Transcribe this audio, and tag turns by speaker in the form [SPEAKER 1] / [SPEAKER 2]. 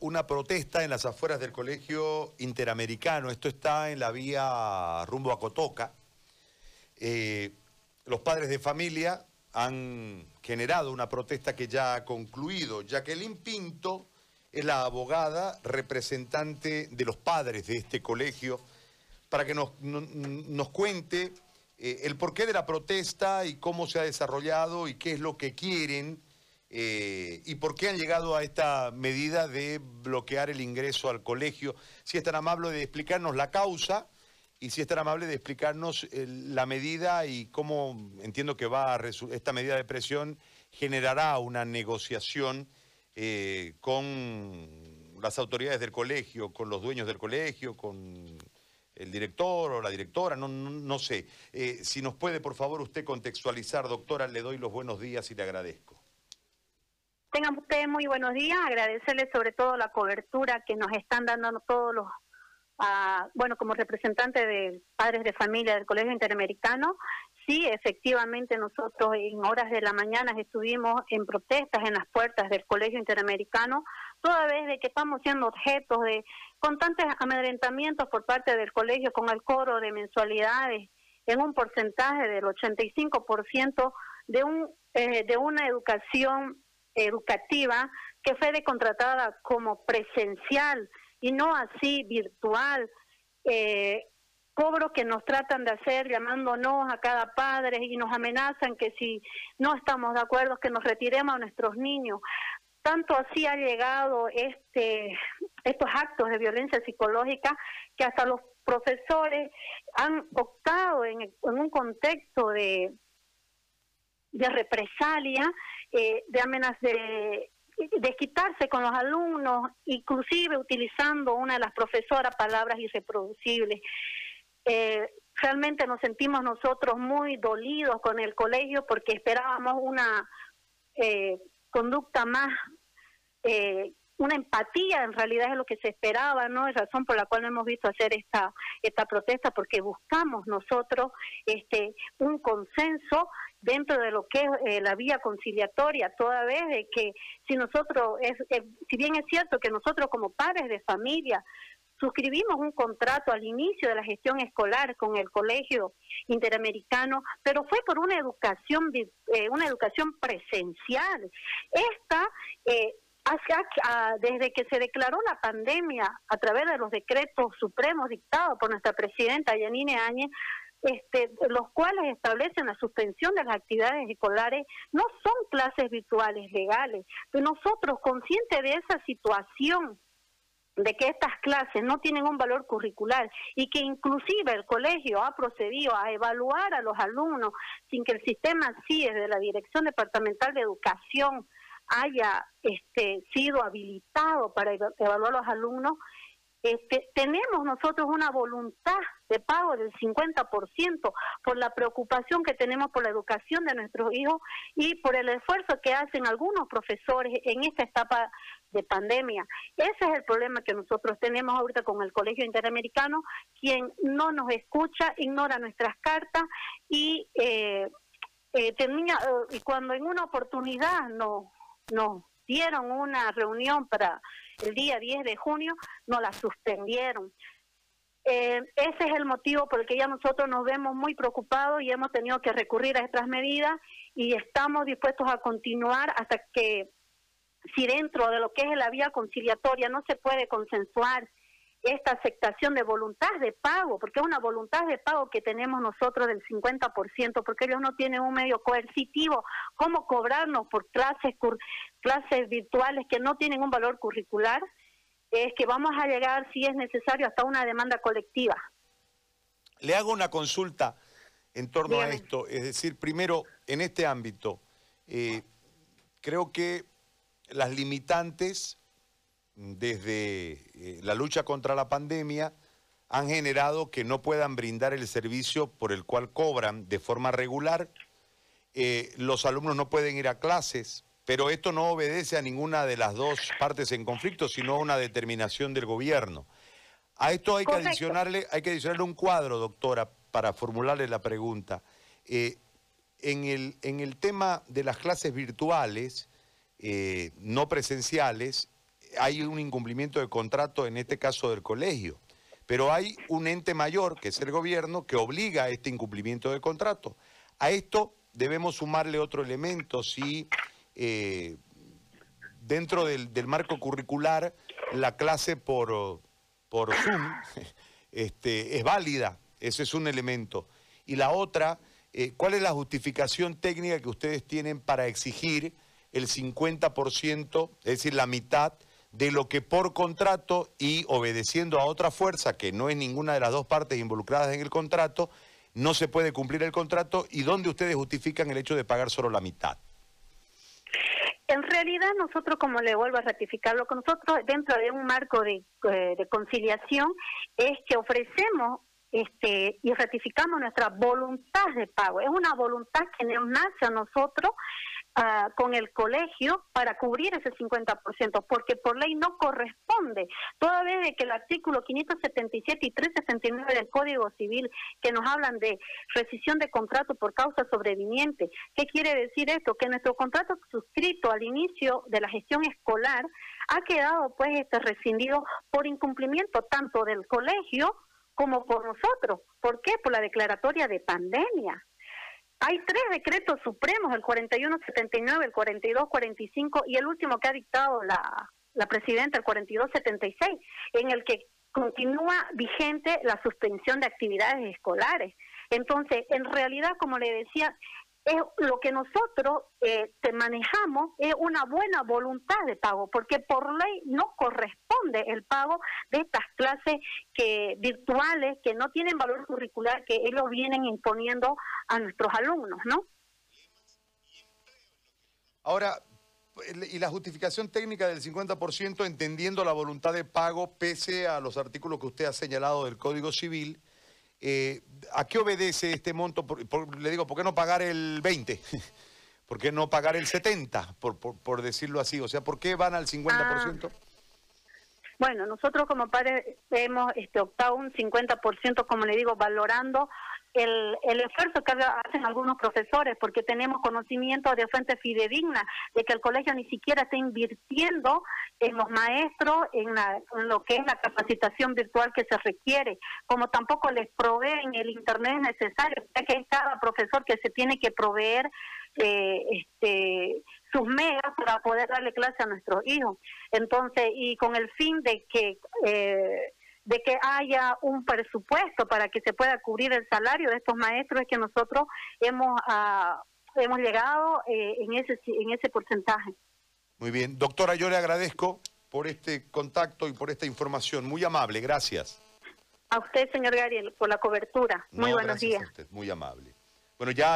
[SPEAKER 1] una protesta en las afueras del Colegio Interamericano. Esto está en la vía rumbo a Cotoca. Eh, los padres de familia han generado una protesta que ya ha concluido. Jacqueline Pinto es la abogada representante de los padres de este colegio para que nos, nos cuente eh, el porqué de la protesta y cómo se ha desarrollado y qué es lo que quieren eh, ¿Y por qué han llegado a esta medida de bloquear el ingreso al colegio? Si es tan amable de explicarnos la causa y si es tan amable de explicarnos eh, la medida y cómo entiendo que va a esta medida de presión generará una negociación eh, con las autoridades del colegio, con los dueños del colegio, con el director o la directora, no, no sé. si nos puede, por favor, usted contextualizar, doctora, le doy los buenos días y le agradezco.
[SPEAKER 2] Tengan ustedes muy buenos días, agradecerles sobre todo la cobertura que nos están dando todos los, uh, bueno, como representante de padres de familia del Colegio Interamericano, sí, efectivamente nosotros en horas de la mañana estuvimos en protestas en las puertas del Colegio Interamericano, toda vez de que estamos siendo objetos de constantes amedrentamientos por parte del colegio con el coro de mensualidades en un porcentaje del 85% de un eh, de una educación educativa que fue contratada como presencial y no así virtual. Eh, cobro que nos tratan de hacer llamándonos a cada padre y nos amenazan que si no estamos de acuerdo que nos retiremos a nuestros niños. Tanto así ha llegado este estos actos de violencia psicológica que hasta los profesores han optado en, en un contexto de, de represalia eh, de amenazas de desquitarse con los alumnos, inclusive utilizando una de las profesoras palabras irreproducibles. Eh, realmente nos sentimos nosotros muy dolidos con el colegio porque esperábamos una eh, conducta más, eh, una empatía en realidad es lo que se esperaba, ¿no? Es razón por la cual no hemos visto hacer esta, esta protesta porque buscamos nosotros este, un consenso dentro de lo que es eh, la vía conciliatoria, toda vez de que si nosotros, es, eh, si bien es cierto que nosotros como padres de familia suscribimos un contrato al inicio de la gestión escolar con el colegio interamericano, pero fue por una educación, eh, una educación presencial. Esta, desde que se declaró la pandemia a través de los decretos supremos dictados por nuestra presidenta Yanine Áñez, este, los cuales establecen la suspensión de las actividades escolares, no son clases virtuales legales. Pero nosotros, conscientes de esa situación, de que estas clases no tienen un valor curricular y que inclusive el colegio ha procedido a evaluar a los alumnos sin que el sistema CIES de la Dirección Departamental de Educación haya este, sido habilitado para evaluar a los alumnos, este, tenemos nosotros una voluntad de pago del 50% por la preocupación que tenemos por la educación de nuestros hijos y por el esfuerzo que hacen algunos profesores en esta etapa de pandemia. Ese es el problema que nosotros tenemos ahorita con el Colegio Interamericano, quien no nos escucha, ignora nuestras cartas y eh, eh, termina, eh, cuando en una oportunidad nos no dieron una reunión para el día 10 de junio, no la suspendieron. Eh, ese es el motivo por el que ya nosotros nos vemos muy preocupados y hemos tenido que recurrir a estas medidas y estamos dispuestos a continuar hasta que, si dentro de lo que es la vía conciliatoria no se puede consensuar esta aceptación de voluntad de pago, porque es una voluntad de pago que tenemos nosotros del 50%, porque ellos no tienen un medio coercitivo, cómo cobrarnos por clases, clases virtuales que no tienen un valor curricular, es que vamos a llegar, si es necesario, hasta una demanda colectiva.
[SPEAKER 1] Le hago una consulta en torno a esto, es decir, primero, en este ámbito, eh, creo que las limitantes desde eh, la lucha contra la pandemia han generado que no puedan brindar el servicio por el cual cobran de forma regular. Eh, los alumnos no pueden ir a clases, pero esto no obedece a ninguna de las dos partes en conflicto, sino a una determinación del gobierno. A esto hay que, adicionarle, hay que adicionarle un cuadro, doctora, para formularle la pregunta. Eh, en, el, en el tema de las clases virtuales, no presenciales, hay un incumplimiento de contrato, en este caso del colegio. Pero hay un ente mayor, que es el gobierno, que obliga a este incumplimiento de contrato. A esto debemos sumarle otro elemento, si eh, dentro del, marco curricular la clase por, por Zoom este, es válida, ese es un elemento. Y la otra, eh, ¿cuál es la justificación técnica que ustedes tienen para exigir el 50%, es decir, la mitad de lo que por contrato y obedeciendo a otra fuerza, que no es ninguna de las dos partes involucradas en el contrato, no se puede cumplir el contrato y dónde ustedes justifican el hecho de pagar solo la mitad.
[SPEAKER 2] En realidad nosotros, como le vuelvo a ratificarlo con nosotros, dentro de un marco de, eh, de conciliación, es que ofrecemos este, y ratificamos nuestra voluntad de pago. Es una voluntad que nos nace a nosotros Ah, con el colegio para cubrir ese 50%, porque por ley no corresponde, toda vez de que el artículo 577 y 369 del Código Civil, que nos hablan de rescisión de contrato por causa sobreviniente, ¿qué quiere decir esto? Que nuestro contrato suscrito al inicio de la gestión escolar ha quedado pues este rescindido por incumplimiento tanto del colegio como por nosotros. ¿Por qué? Por la declaratoria de pandemia. Hay tres decretos supremos, el 4179, el 4245 y el último que ha dictado la, la presidenta, el 4276, en el que continúa vigente la suspensión de actividades escolares. Entonces, en realidad, como le decía, es lo que nosotros eh, te manejamos es una buena voluntad de pago, porque por ley no corresponde el pago de estas clases que virtuales que no tienen valor curricular que ellos vienen imponiendo a nuestros alumnos, ¿no?
[SPEAKER 1] Ahora, y la justificación técnica del 50% entendiendo la voluntad de pago pese a los artículos que usted ha señalado del Código Civil, eh, ¿A qué obedece este monto? le digo, ¿por qué no pagar el 20? ¿Por qué no pagar el 70? Por, por, decirlo así. O sea, ¿por qué van al 50%? Ah.
[SPEAKER 2] Bueno, nosotros como padres hemos este, optado un 50%, como le digo, valorando el, el esfuerzo que hacen algunos profesores, porque tenemos conocimiento de fuente fidedigna de que el colegio ni siquiera está invirtiendo en los maestros, en, lo que es la capacitación virtual que se requiere, como tampoco les proveen el Internet necesario, ya que es cada profesor que se tiene que proveer eh, este, sus megas para poder darle clase a nuestros hijos. Entonces, y con el fin de que... Eh, de que haya un presupuesto para que se pueda cubrir el salario de estos maestros es que nosotros hemos ah, hemos llegado eh, en ese en ese porcentaje.
[SPEAKER 1] Muy bien, doctora, yo le agradezco por este contacto y por esta información, muy amable, gracias.
[SPEAKER 2] A usted, señor Gariel, por la cobertura. Muy buenos días.
[SPEAKER 1] muy amable. Bueno, ya